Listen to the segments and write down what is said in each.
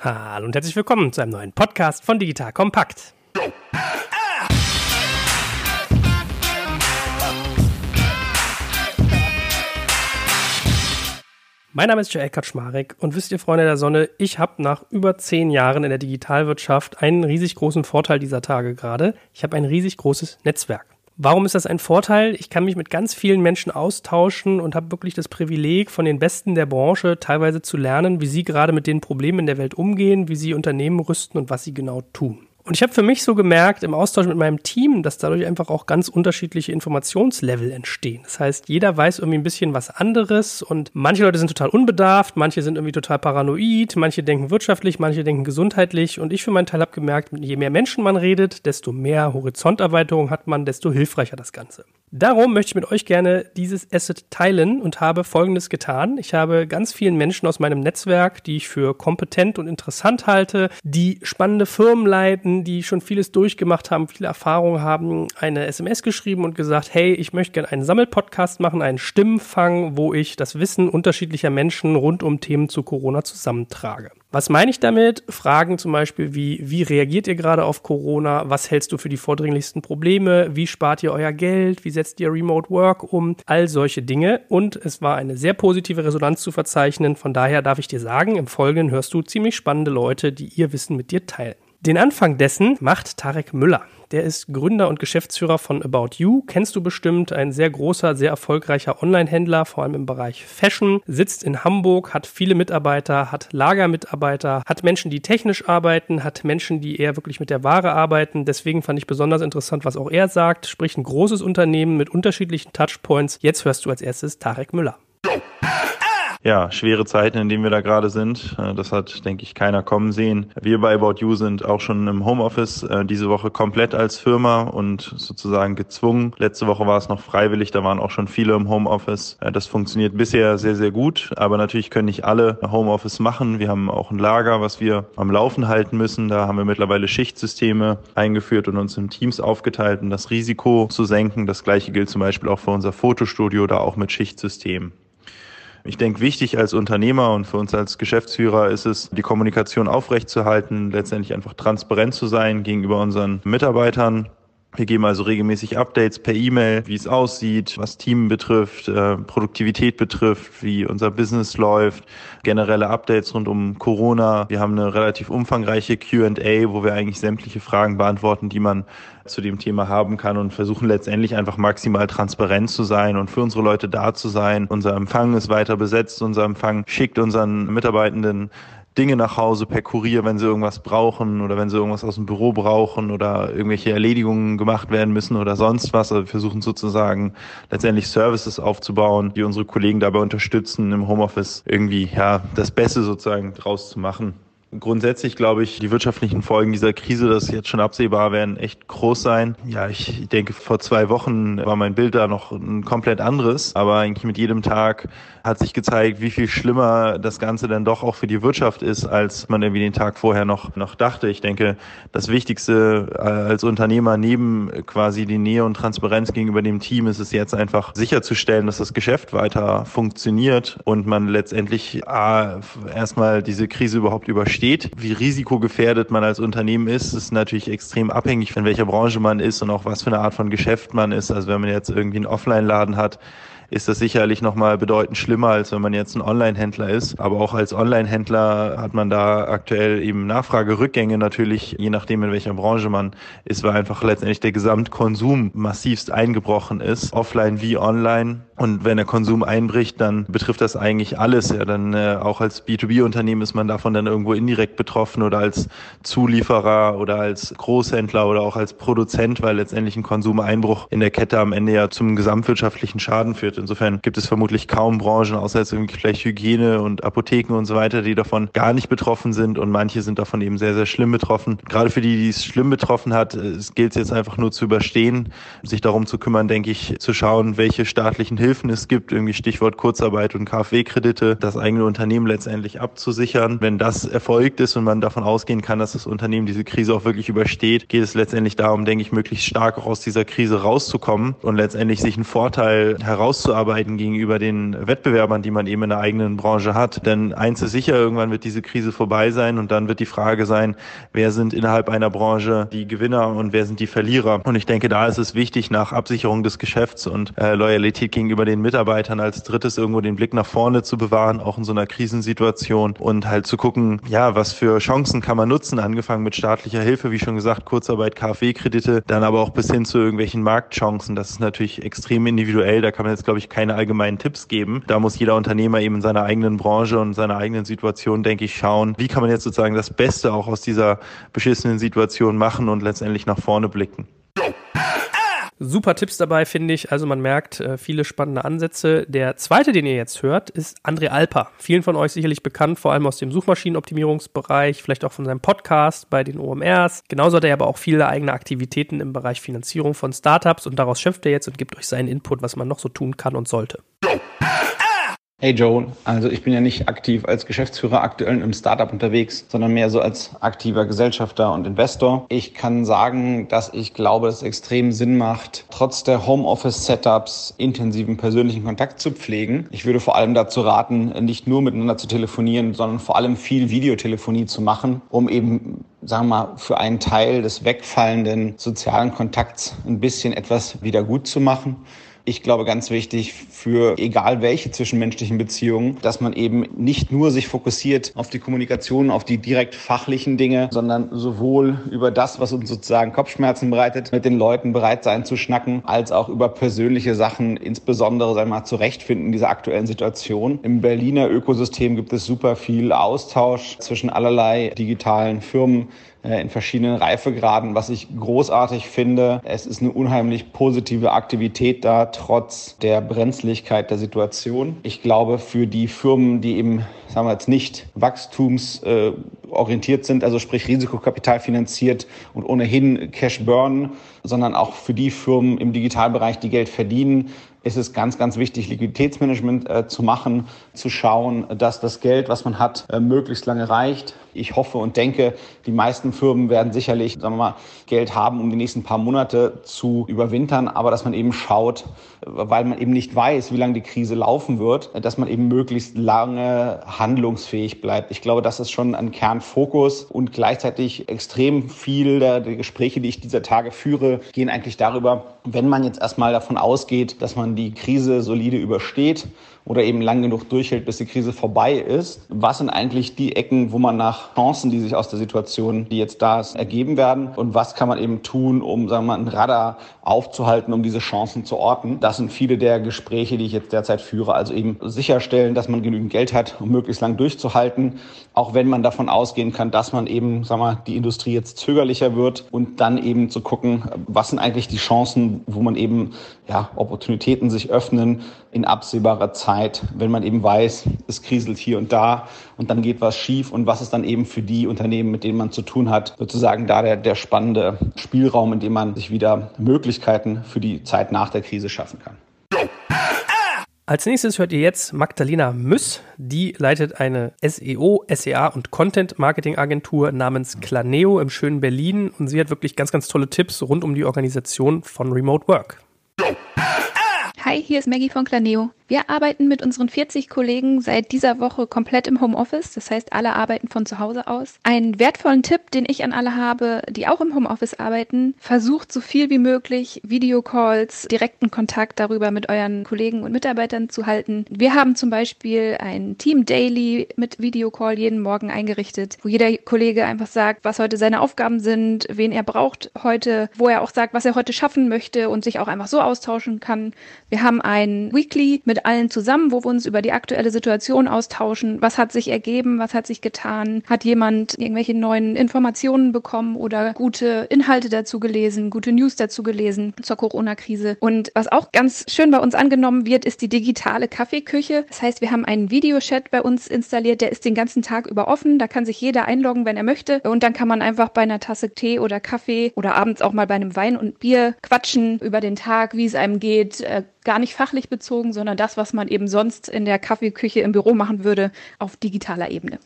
Hallo und herzlich willkommen zu einem neuen Podcast von Digital Kompakt. Mein Name ist Joel Kaczmarek und wisst ihr, Freunde der Sonne, ich habe nach über zehn Jahren in der Digitalwirtschaft einen riesig großen Vorteil dieser Tage gerade. Ich habe ein riesig großes Netzwerk. Warum ist das ein Vorteil? Ich kann mich mit ganz vielen Menschen austauschen und habe wirklich das Privileg, von den Besten der Branche teilweise zu lernen, wie sie gerade mit den Problemen in der Welt umgehen, wie sie Unternehmen rüsten und was sie genau tun. Und ich habe für mich so gemerkt im Austausch mit meinem Team, dass dadurch einfach auch ganz unterschiedliche Informationslevel entstehen. Das heißt, jeder weiß irgendwie ein bisschen was anderes und manche Leute sind total unbedarft, manche sind irgendwie total paranoid, manche denken wirtschaftlich, manche denken gesundheitlich. Und ich für meinen Teil habe gemerkt, je mehr Menschen man redet, desto mehr Horizonterweiterung hat man, desto hilfreicher das Ganze. Darum möchte ich mit euch gerne dieses Asset teilen und habe Folgendes getan. Ich habe ganz vielen Menschen aus meinem Netzwerk, die ich für kompetent und interessant halte, die spannende Firmen leiten, die schon vieles durchgemacht haben, viele Erfahrungen haben, eine SMS geschrieben und gesagt, hey, ich möchte gerne einen Sammelpodcast machen, einen Stimmenfang, wo ich das Wissen unterschiedlicher Menschen rund um Themen zu Corona zusammentrage. Was meine ich damit? Fragen zum Beispiel wie, wie reagiert ihr gerade auf Corona? Was hältst du für die vordringlichsten Probleme? Wie spart ihr euer Geld? Wie setzt ihr Remote Work um? All solche Dinge. Und es war eine sehr positive Resonanz zu verzeichnen. Von daher darf ich dir sagen, im Folgenden hörst du ziemlich spannende Leute, die ihr Wissen mit dir teilen. Den Anfang dessen macht Tarek Müller. Der ist Gründer und Geschäftsführer von About You. Kennst du bestimmt, ein sehr großer, sehr erfolgreicher Online-Händler, vor allem im Bereich Fashion, sitzt in Hamburg, hat viele Mitarbeiter, hat Lagermitarbeiter, hat Menschen, die technisch arbeiten, hat Menschen, die eher wirklich mit der Ware arbeiten. Deswegen fand ich besonders interessant, was auch er sagt. Sprich, ein großes Unternehmen mit unterschiedlichen Touchpoints. Jetzt hörst du als erstes Tarek Müller ja, schwere Zeiten, in denen wir da gerade sind. Äh, das hat, denke ich, keiner kommen sehen. Wir bei About You sind auch schon im Homeoffice äh, diese Woche komplett als Firma und sozusagen gezwungen. Letzte Woche war es noch freiwillig, da waren auch schon viele im Homeoffice. Äh, das funktioniert bisher sehr, sehr gut, aber natürlich können nicht alle Homeoffice machen. Wir haben auch ein Lager, was wir am Laufen halten müssen. Da haben wir mittlerweile Schichtsysteme eingeführt und uns in Teams aufgeteilt, um das Risiko zu senken. Das gleiche gilt zum Beispiel auch für unser Fotostudio, da auch mit Schichtsystem. Ich denke, wichtig als Unternehmer und für uns als Geschäftsführer ist es, die Kommunikation aufrechtzuerhalten, letztendlich einfach transparent zu sein gegenüber unseren Mitarbeitern. Wir geben also regelmäßig Updates per E-Mail, wie es aussieht, was Team betrifft, äh, Produktivität betrifft, wie unser Business läuft, generelle Updates rund um Corona. Wir haben eine relativ umfangreiche Q&A, wo wir eigentlich sämtliche Fragen beantworten, die man zu dem Thema haben kann und versuchen letztendlich einfach maximal transparent zu sein und für unsere Leute da zu sein. Unser Empfang ist weiter besetzt. Unser Empfang schickt unseren Mitarbeitenden Dinge nach Hause per Kurier, wenn sie irgendwas brauchen oder wenn sie irgendwas aus dem Büro brauchen oder irgendwelche Erledigungen gemacht werden müssen oder sonst was. Also wir versuchen sozusagen letztendlich Services aufzubauen, die unsere Kollegen dabei unterstützen, im Homeoffice irgendwie ja das Beste sozusagen draus zu machen. Grundsätzlich glaube ich, die wirtschaftlichen Folgen dieser Krise, das jetzt schon absehbar, werden echt groß sein. Ja, ich denke, vor zwei Wochen war mein Bild da noch ein komplett anderes. Aber eigentlich mit jedem Tag hat sich gezeigt, wie viel schlimmer das Ganze dann doch auch für die Wirtschaft ist, als man irgendwie den Tag vorher noch, noch dachte. Ich denke, das Wichtigste äh, als Unternehmer neben quasi die Nähe und Transparenz gegenüber dem Team ist es jetzt einfach sicherzustellen, dass das Geschäft weiter funktioniert und man letztendlich erstmal diese Krise überhaupt übersteht steht. Wie risikogefährdet man als Unternehmen ist, ist natürlich extrem abhängig von welcher Branche man ist und auch was für eine Art von Geschäft man ist. Also wenn man jetzt irgendwie einen Offline-Laden hat, ist das sicherlich nochmal bedeutend schlimmer, als wenn man jetzt ein Online-Händler ist. Aber auch als Online-Händler hat man da aktuell eben Nachfragerückgänge natürlich, je nachdem in welcher Branche man ist, weil einfach letztendlich der Gesamtkonsum massivst eingebrochen ist, offline wie online. Und wenn der Konsum einbricht, dann betrifft das eigentlich alles. Ja, dann äh, auch als B2B-Unternehmen ist man davon dann irgendwo indirekt betroffen oder als Zulieferer oder als Großhändler oder auch als Produzent, weil letztendlich ein Konsumeinbruch in der Kette am Ende ja zum gesamtwirtschaftlichen Schaden führt. Insofern gibt es vermutlich kaum Branchen, außer jetzt irgendwie vielleicht Hygiene und Apotheken und so weiter, die davon gar nicht betroffen sind und manche sind davon eben sehr, sehr schlimm betroffen. Gerade für die, die es schlimm betroffen hat, es gilt es jetzt einfach nur zu überstehen, sich darum zu kümmern, denke ich, zu schauen, welche staatlichen Hilfen Hilfen es gibt, irgendwie Stichwort Kurzarbeit und KfW-Kredite, das eigene Unternehmen letztendlich abzusichern. Wenn das erfolgt ist und man davon ausgehen kann, dass das Unternehmen diese Krise auch wirklich übersteht, geht es letztendlich darum, denke ich, möglichst stark auch aus dieser Krise rauszukommen und letztendlich sich einen Vorteil herauszuarbeiten gegenüber den Wettbewerbern, die man eben in der eigenen Branche hat. Denn eins ist sicher, irgendwann wird diese Krise vorbei sein und dann wird die Frage sein, wer sind innerhalb einer Branche die Gewinner und wer sind die Verlierer. Und ich denke, da ist es wichtig, nach Absicherung des Geschäfts und äh, Loyalität gegenüber den Mitarbeitern als drittes irgendwo den Blick nach vorne zu bewahren, auch in so einer Krisensituation und halt zu gucken, ja, was für Chancen kann man nutzen, angefangen mit staatlicher Hilfe, wie schon gesagt, Kurzarbeit, KfW-Kredite, dann aber auch bis hin zu irgendwelchen Marktchancen. Das ist natürlich extrem individuell. Da kann man jetzt, glaube ich, keine allgemeinen Tipps geben. Da muss jeder Unternehmer eben in seiner eigenen Branche und seiner eigenen Situation, denke ich, schauen, wie kann man jetzt sozusagen das Beste auch aus dieser beschissenen Situation machen und letztendlich nach vorne blicken. Super Tipps dabei, finde ich. Also man merkt äh, viele spannende Ansätze. Der zweite, den ihr jetzt hört, ist André Alper. Vielen von euch sicherlich bekannt, vor allem aus dem Suchmaschinenoptimierungsbereich, vielleicht auch von seinem Podcast bei den OMRs. Genauso hat er aber auch viele eigene Aktivitäten im Bereich Finanzierung von Startups und daraus schöpft er jetzt und gibt euch seinen Input, was man noch so tun kann und sollte. Hey Joe, also ich bin ja nicht aktiv als Geschäftsführer aktuell im Startup unterwegs, sondern mehr so als aktiver Gesellschafter und Investor. Ich kann sagen, dass ich glaube, dass es extrem Sinn macht, trotz der Homeoffice-Setups intensiven persönlichen Kontakt zu pflegen. Ich würde vor allem dazu raten, nicht nur miteinander zu telefonieren, sondern vor allem viel Videotelefonie zu machen, um eben sagen wir mal, für einen Teil des wegfallenden sozialen Kontakts ein bisschen etwas wieder gut zu machen ich glaube, ganz wichtig für egal welche zwischenmenschlichen Beziehungen, dass man eben nicht nur sich fokussiert auf die Kommunikation, auf die direkt fachlichen Dinge, sondern sowohl über das, was uns sozusagen Kopfschmerzen bereitet, mit den Leuten bereit sein zu schnacken, als auch über persönliche Sachen, insbesondere, sagen wir mal, zurechtfinden in dieser aktuellen Situation. Im Berliner Ökosystem gibt es super viel Austausch zwischen allerlei digitalen Firmen, in verschiedenen Reifegraden, was ich großartig finde. Es ist eine unheimlich positive Aktivität da, trotz der Brenzlichkeit der Situation. Ich glaube, für die Firmen, die eben, sagen wir jetzt nicht wachstumsorientiert sind, also sprich Risikokapital finanziert und ohnehin Cash burn, sondern auch für die Firmen im Digitalbereich, die Geld verdienen, ist es ganz, ganz wichtig, Liquiditätsmanagement äh, zu machen, zu schauen, dass das Geld, was man hat, äh, möglichst lange reicht. Ich hoffe und denke, die meisten Firmen werden sicherlich, sagen wir mal, Geld haben, um die nächsten paar Monate zu überwintern, aber dass man eben schaut, weil man eben nicht weiß, wie lange die Krise laufen wird, dass man eben möglichst lange handlungsfähig bleibt. Ich glaube, das ist schon ein Kernfokus und gleichzeitig extrem viel der, der Gespräche, die ich dieser Tage führe, gehen eigentlich darüber, wenn man jetzt erstmal davon ausgeht, dass man die Krise solide übersteht oder eben lang genug durchhält, bis die Krise vorbei ist. Was sind eigentlich die Ecken, wo man nach Chancen, die sich aus der Situation, die jetzt da ist, ergeben werden? Und was kann man eben tun, um, sagen wir mal, ein Radar aufzuhalten, um diese Chancen zu orten? Das sind viele der Gespräche, die ich jetzt derzeit führe. Also eben sicherstellen, dass man genügend Geld hat, um möglichst lang durchzuhalten, auch wenn man davon ausgehen kann, dass man eben, sagen wir, die Industrie jetzt zögerlicher wird und dann eben zu gucken, was sind eigentlich die Chancen, wo man eben, ja, Opportunitäten sich öffnen in absehbarer Zeit Zeit, wenn man eben weiß, es kriselt hier und da und dann geht was schief und was ist dann eben für die Unternehmen, mit denen man zu tun hat, sozusagen da der, der spannende Spielraum, in dem man sich wieder Möglichkeiten für die Zeit nach der Krise schaffen kann. Als nächstes hört ihr jetzt Magdalena Müss. Die leitet eine SEO, SEA und Content Marketing Agentur namens Claneo im schönen Berlin und sie hat wirklich ganz, ganz tolle Tipps rund um die Organisation von Remote Work. Hi, hier ist Maggie von Claneo. Wir arbeiten mit unseren 40 Kollegen seit dieser Woche komplett im Homeoffice. Das heißt, alle arbeiten von zu Hause aus. Einen wertvollen Tipp, den ich an alle habe, die auch im Homeoffice arbeiten, versucht so viel wie möglich Videocalls, direkten Kontakt darüber mit euren Kollegen und Mitarbeitern zu halten. Wir haben zum Beispiel ein Team Daily mit Videocall jeden Morgen eingerichtet, wo jeder Kollege einfach sagt, was heute seine Aufgaben sind, wen er braucht heute, wo er auch sagt, was er heute schaffen möchte und sich auch einfach so austauschen kann. Wir haben ein Weekly mit mit allen zusammen, wo wir uns über die aktuelle Situation austauschen. Was hat sich ergeben? Was hat sich getan? Hat jemand irgendwelche neuen Informationen bekommen oder gute Inhalte dazu gelesen, gute News dazu gelesen zur Corona-Krise? Und was auch ganz schön bei uns angenommen wird, ist die digitale Kaffeeküche. Das heißt, wir haben einen Videochat bei uns installiert, der ist den ganzen Tag über offen. Da kann sich jeder einloggen, wenn er möchte. Und dann kann man einfach bei einer Tasse Tee oder Kaffee oder abends auch mal bei einem Wein und Bier quatschen über den Tag, wie es einem geht, äh, gar nicht fachlich bezogen, sondern das, was man eben sonst in der Kaffeeküche im Büro machen würde, auf digitaler Ebene.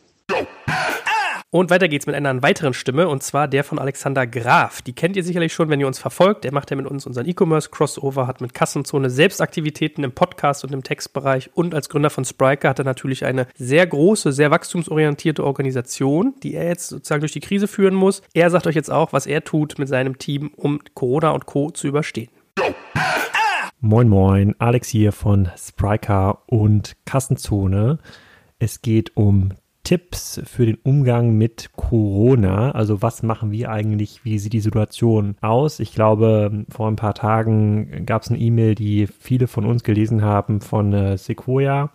Und weiter geht's mit einer weiteren Stimme, und zwar der von Alexander Graf. Die kennt ihr sicherlich schon, wenn ihr uns verfolgt. Er macht ja mit uns unseren E-Commerce-Crossover, hat mit Kassenzone Selbstaktivitäten im Podcast und im Textbereich und als Gründer von Spriker hat er natürlich eine sehr große, sehr wachstumsorientierte Organisation, die er jetzt sozusagen durch die Krise führen muss. Er sagt euch jetzt auch, was er tut mit seinem Team, um Corona und Co. zu überstehen. Moin Moin, Alex hier von Spriker und Kassenzone. Es geht um Tipps für den Umgang mit Corona. Also was machen wir eigentlich? Wie sieht die Situation aus? Ich glaube, vor ein paar Tagen gab es eine E-Mail, die viele von uns gelesen haben von äh, Sequoia.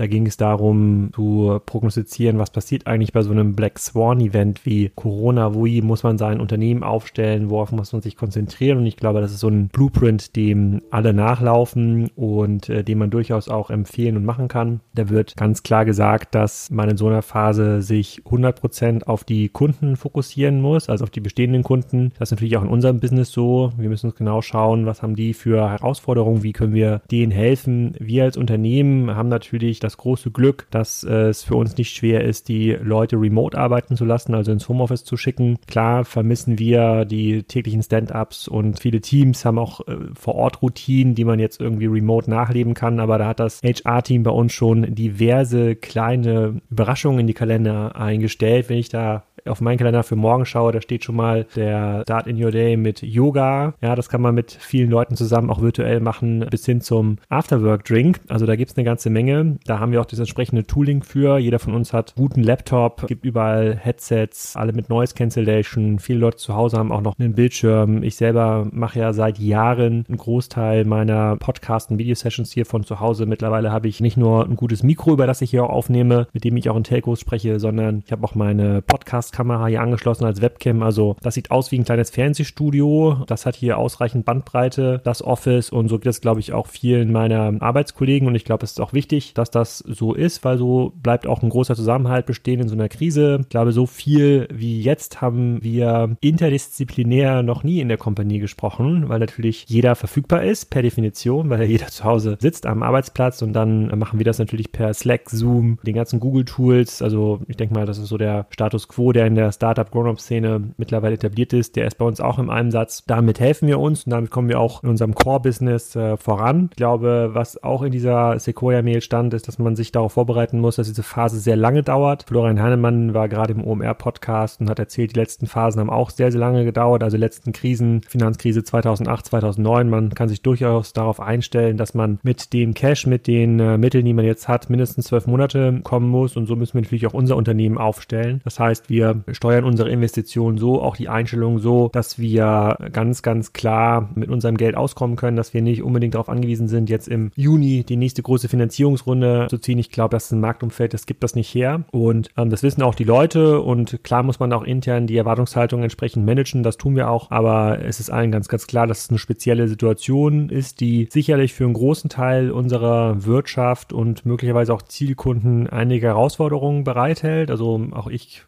Da ging es darum zu prognostizieren, was passiert eigentlich bei so einem Black Swan Event wie Corona, wie muss man sein Unternehmen aufstellen, worauf muss man sich konzentrieren und ich glaube, das ist so ein Blueprint, dem alle nachlaufen und äh, den man durchaus auch empfehlen und machen kann. Da wird ganz klar gesagt, dass man in so einer Phase sich 100% auf die Kunden fokussieren muss, also auf die bestehenden Kunden. Das ist natürlich auch in unserem Business so. Wir müssen uns genau schauen, was haben die für Herausforderungen, wie können wir denen helfen. Wir als Unternehmen haben natürlich das das große Glück, dass äh, es für uns nicht schwer ist, die Leute remote arbeiten zu lassen, also ins Homeoffice zu schicken. Klar vermissen wir die täglichen Stand-ups und viele Teams haben auch äh, vor Ort Routinen, die man jetzt irgendwie remote nachleben kann, aber da hat das HR-Team bei uns schon diverse kleine Überraschungen in die Kalender eingestellt. Wenn ich da auf meinen Kalender für morgen schaue, da steht schon mal der Start in Your Day mit Yoga. Ja, das kann man mit vielen Leuten zusammen auch virtuell machen, bis hin zum Afterwork Drink. Also da gibt es eine ganze Menge. Da haben wir auch das entsprechende Tooling für. Jeder von uns hat guten Laptop, gibt überall Headsets, alle mit Noise Cancellation. Viele Leute zu Hause haben auch noch einen Bildschirm. Ich selber mache ja seit Jahren einen Großteil meiner Podcast- und Video-Sessions hier von zu Hause. Mittlerweile habe ich nicht nur ein gutes Mikro, über das ich hier auch aufnehme, mit dem ich auch in Telcos spreche, sondern ich habe auch meine Podcast Podcast-Kamera hier angeschlossen als Webcam. Also das sieht aus wie ein kleines Fernsehstudio. Das hat hier ausreichend Bandbreite, das Office und so geht es, glaube ich, auch vielen meiner Arbeitskollegen. Und ich glaube, es ist auch wichtig, dass das so ist, weil so bleibt auch ein großer Zusammenhalt bestehen in so einer Krise. Ich glaube, so viel wie jetzt haben wir interdisziplinär noch nie in der Kompanie gesprochen, weil natürlich jeder verfügbar ist, per Definition, weil jeder zu Hause sitzt am Arbeitsplatz und dann machen wir das natürlich per Slack, Zoom, den ganzen Google-Tools. Also ich denke mal, das ist so der Status quo, der der in der Startup-Grown-Up-Szene mittlerweile etabliert ist, der ist bei uns auch im Einsatz. Damit helfen wir uns und damit kommen wir auch in unserem Core-Business äh, voran. Ich glaube, was auch in dieser Sequoia-Mail stand, ist, dass man sich darauf vorbereiten muss, dass diese Phase sehr lange dauert. Florian Heinemann war gerade im OMR-Podcast und hat erzählt, die letzten Phasen haben auch sehr, sehr lange gedauert. Also letzten Krisen, Finanzkrise 2008, 2009. Man kann sich durchaus darauf einstellen, dass man mit dem Cash, mit den äh, Mitteln, die man jetzt hat, mindestens zwölf Monate kommen muss. Und so müssen wir natürlich auch unser Unternehmen aufstellen. Das heißt, wir steuern unsere Investitionen so, auch die Einstellung so, dass wir ganz, ganz klar mit unserem Geld auskommen können, dass wir nicht unbedingt darauf angewiesen sind, jetzt im Juni die nächste große Finanzierungsrunde zu ziehen. Ich glaube, das ist ein Marktumfeld, das gibt das nicht her. Und ähm, das wissen auch die Leute und klar muss man auch intern die Erwartungshaltung entsprechend managen, das tun wir auch, aber es ist allen ganz, ganz klar, dass es eine spezielle Situation ist, die sicherlich für einen großen Teil unserer Wirtschaft und möglicherweise auch Zielkunden einige Herausforderungen bereithält. Also auch ich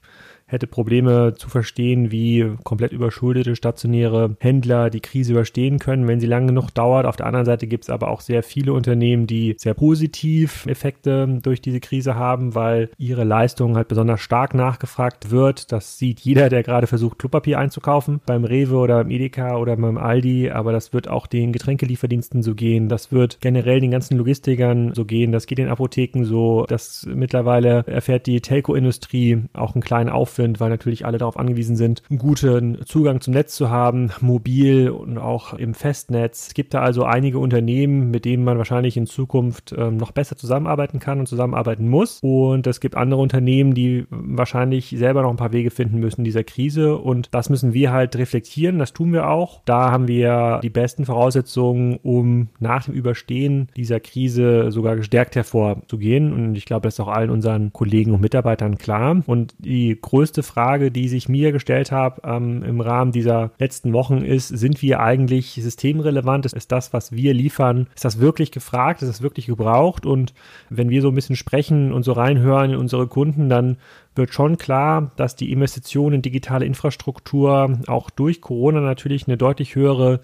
hätte Probleme zu verstehen, wie komplett überschuldete stationäre Händler die Krise überstehen können, wenn sie lange genug dauert. Auf der anderen Seite gibt es aber auch sehr viele Unternehmen, die sehr positiv Effekte durch diese Krise haben, weil ihre Leistung halt besonders stark nachgefragt wird. Das sieht jeder, der gerade versucht, Klopapier einzukaufen, beim Rewe oder beim Edeka oder beim Aldi, aber das wird auch den Getränkelieferdiensten so gehen. Das wird generell den ganzen Logistikern so gehen. Das geht den Apotheken so. Das mittlerweile erfährt die Telco-Industrie auch einen kleinen Aufwand Aufwind, weil natürlich alle darauf angewiesen sind, einen guten Zugang zum Netz zu haben, mobil und auch im Festnetz. Es gibt da also einige Unternehmen, mit denen man wahrscheinlich in Zukunft ähm, noch besser zusammenarbeiten kann und zusammenarbeiten muss. Und es gibt andere Unternehmen, die wahrscheinlich selber noch ein paar Wege finden müssen dieser Krise. Und das müssen wir halt reflektieren. Das tun wir auch. Da haben wir die besten Voraussetzungen, um nach dem Überstehen dieser Krise sogar gestärkt hervorzugehen. Und ich glaube, das ist auch allen unseren Kollegen und Mitarbeitern klar. Und die größte größte Frage, die sich mir gestellt habe ähm, im Rahmen dieser letzten Wochen ist, sind wir eigentlich systemrelevant? Ist das, was wir liefern, ist das wirklich gefragt? Ist das wirklich gebraucht? Und wenn wir so ein bisschen sprechen und so reinhören in unsere Kunden, dann wird schon klar, dass die Investition in digitale Infrastruktur auch durch Corona natürlich eine deutlich höhere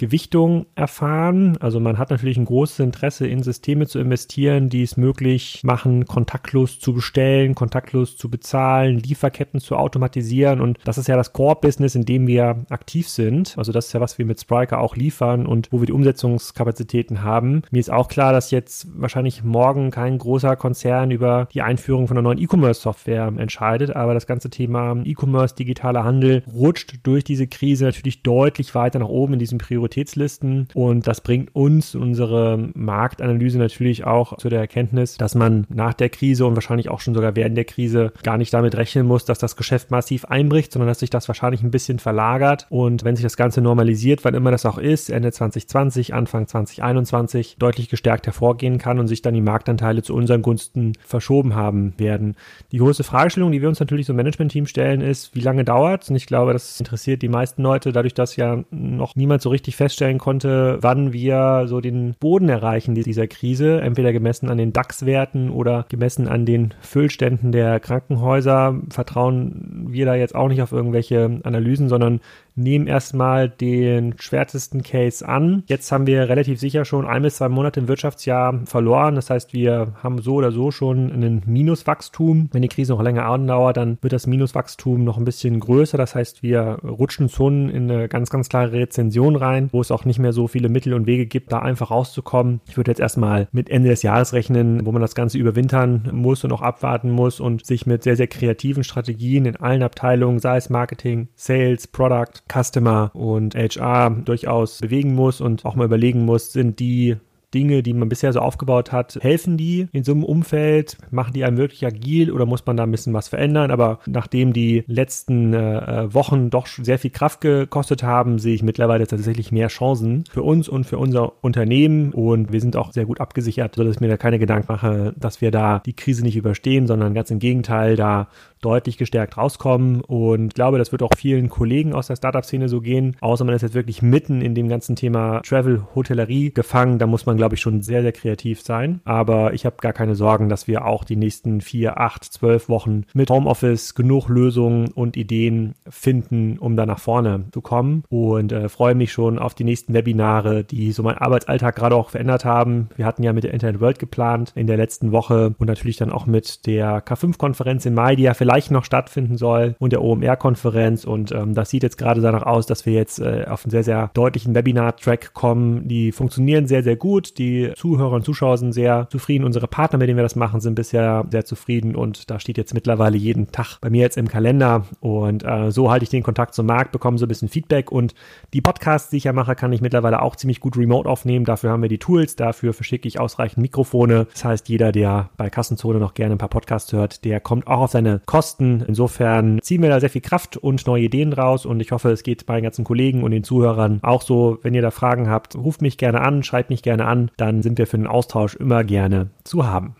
Gewichtung erfahren. Also man hat natürlich ein großes Interesse in Systeme zu investieren, die es möglich machen, kontaktlos zu bestellen, kontaktlos zu bezahlen, Lieferketten zu automatisieren. Und das ist ja das Core-Business, in dem wir aktiv sind. Also das ist ja, was wir mit Spriker auch liefern und wo wir die Umsetzungskapazitäten haben. Mir ist auch klar, dass jetzt wahrscheinlich morgen kein großer Konzern über die Einführung von einer neuen E-Commerce-Software entscheidet, aber das ganze Thema E-Commerce, digitaler Handel rutscht durch diese Krise natürlich deutlich weiter nach oben in diesen Prioritätslisten und das bringt uns unsere Marktanalyse natürlich auch zu der Erkenntnis, dass man nach der Krise und wahrscheinlich auch schon sogar während der Krise gar nicht damit rechnen muss, dass das Geschäft massiv einbricht, sondern dass sich das wahrscheinlich ein bisschen verlagert und wenn sich das Ganze normalisiert, wann immer das auch ist, Ende 2020, Anfang 2021, deutlich gestärkt hervorgehen kann und sich dann die Marktanteile zu unseren Gunsten verschoben haben werden. Die größte Fragestellung, die wir uns natürlich so im Management-Team stellen, ist, wie lange dauert es? Und ich glaube, das interessiert die meisten Leute, dadurch, dass ja noch niemand so richtig feststellen konnte, wann wir so den Boden erreichen dieser Krise, entweder gemessen an den DAX-Werten oder gemessen an den Füllständen der Krankenhäuser, vertrauen wir da jetzt auch nicht auf irgendwelche Analysen, sondern nehmen erstmal den schwärzesten Case an. Jetzt haben wir relativ sicher schon ein bis zwei Monate im Wirtschaftsjahr verloren. Das heißt, wir haben so oder so schon einen Minuswachstum. Wenn die Krise noch länger andauert, dann wird das Minuswachstum noch ein bisschen größer. Das heißt, wir rutschen schon in eine ganz, ganz klare Rezension rein, wo es auch nicht mehr so viele Mittel und Wege gibt, da einfach rauszukommen. Ich würde jetzt erstmal mit Ende des Jahres rechnen, wo man das Ganze überwintern muss und auch abwarten muss und sich mit sehr, sehr kreativen Strategien in allen Abteilungen, sei es Marketing, Sales, Product, Customer und HR durchaus bewegen muss und auch mal überlegen muss, sind die Dinge, die man bisher so aufgebaut hat, helfen die in so einem Umfeld? Machen die einem wirklich agil oder muss man da ein bisschen was verändern? Aber nachdem die letzten äh, äh, Wochen doch sehr viel Kraft gekostet haben, sehe ich mittlerweile tatsächlich mehr Chancen für uns und für unser Unternehmen und wir sind auch sehr gut abgesichert, sodass ich mir da keine Gedanken mache, dass wir da die Krise nicht überstehen, sondern ganz im Gegenteil da deutlich gestärkt rauskommen und ich glaube, das wird auch vielen Kollegen aus der Startup-Szene so gehen, außer man ist jetzt wirklich mitten in dem ganzen Thema Travel, Hotellerie gefangen, da muss man glaube ich, schon sehr, sehr kreativ sein. Aber ich habe gar keine Sorgen, dass wir auch die nächsten vier, acht, zwölf Wochen mit Homeoffice genug Lösungen und Ideen finden, um da nach vorne zu kommen. Und äh, freue mich schon auf die nächsten Webinare, die so meinen Arbeitsalltag gerade auch verändert haben. Wir hatten ja mit der Internet World geplant in der letzten Woche und natürlich dann auch mit der K5-Konferenz im Mai, die ja vielleicht noch stattfinden soll und der OMR-Konferenz. Und ähm, das sieht jetzt gerade danach aus, dass wir jetzt äh, auf einen sehr, sehr deutlichen Webinar-Track kommen. Die funktionieren sehr, sehr gut die Zuhörer und Zuschauer sind sehr zufrieden. Unsere Partner, mit denen wir das machen, sind bisher sehr zufrieden. Und da steht jetzt mittlerweile jeden Tag bei mir jetzt im Kalender. Und äh, so halte ich den Kontakt zum Markt, bekomme so ein bisschen Feedback. Und die Podcasts, die ich ja mache, kann ich mittlerweile auch ziemlich gut remote aufnehmen. Dafür haben wir die Tools. Dafür verschicke ich ausreichend Mikrofone. Das heißt, jeder, der bei Kassenzone noch gerne ein paar Podcasts hört, der kommt auch auf seine Kosten. Insofern ziehen wir da sehr viel Kraft und neue Ideen raus. Und ich hoffe, es geht meinen ganzen Kollegen und den Zuhörern auch so. Wenn ihr da Fragen habt, ruft mich gerne an, schreibt mich gerne an dann sind wir für den Austausch immer gerne zu haben.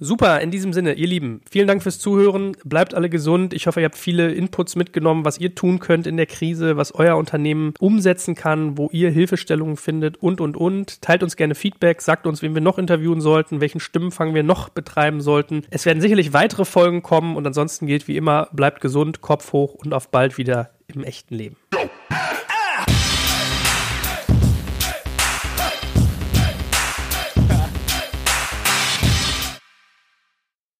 Super, in diesem Sinne, ihr Lieben, vielen Dank fürs Zuhören. Bleibt alle gesund. Ich hoffe, ihr habt viele Inputs mitgenommen, was ihr tun könnt in der Krise, was euer Unternehmen umsetzen kann, wo ihr Hilfestellungen findet und, und, und. Teilt uns gerne Feedback, sagt uns, wen wir noch interviewen sollten, welchen Stimmenfang wir noch betreiben sollten. Es werden sicherlich weitere Folgen kommen und ansonsten gilt wie immer, bleibt gesund, Kopf hoch und auf bald wieder im echten Leben.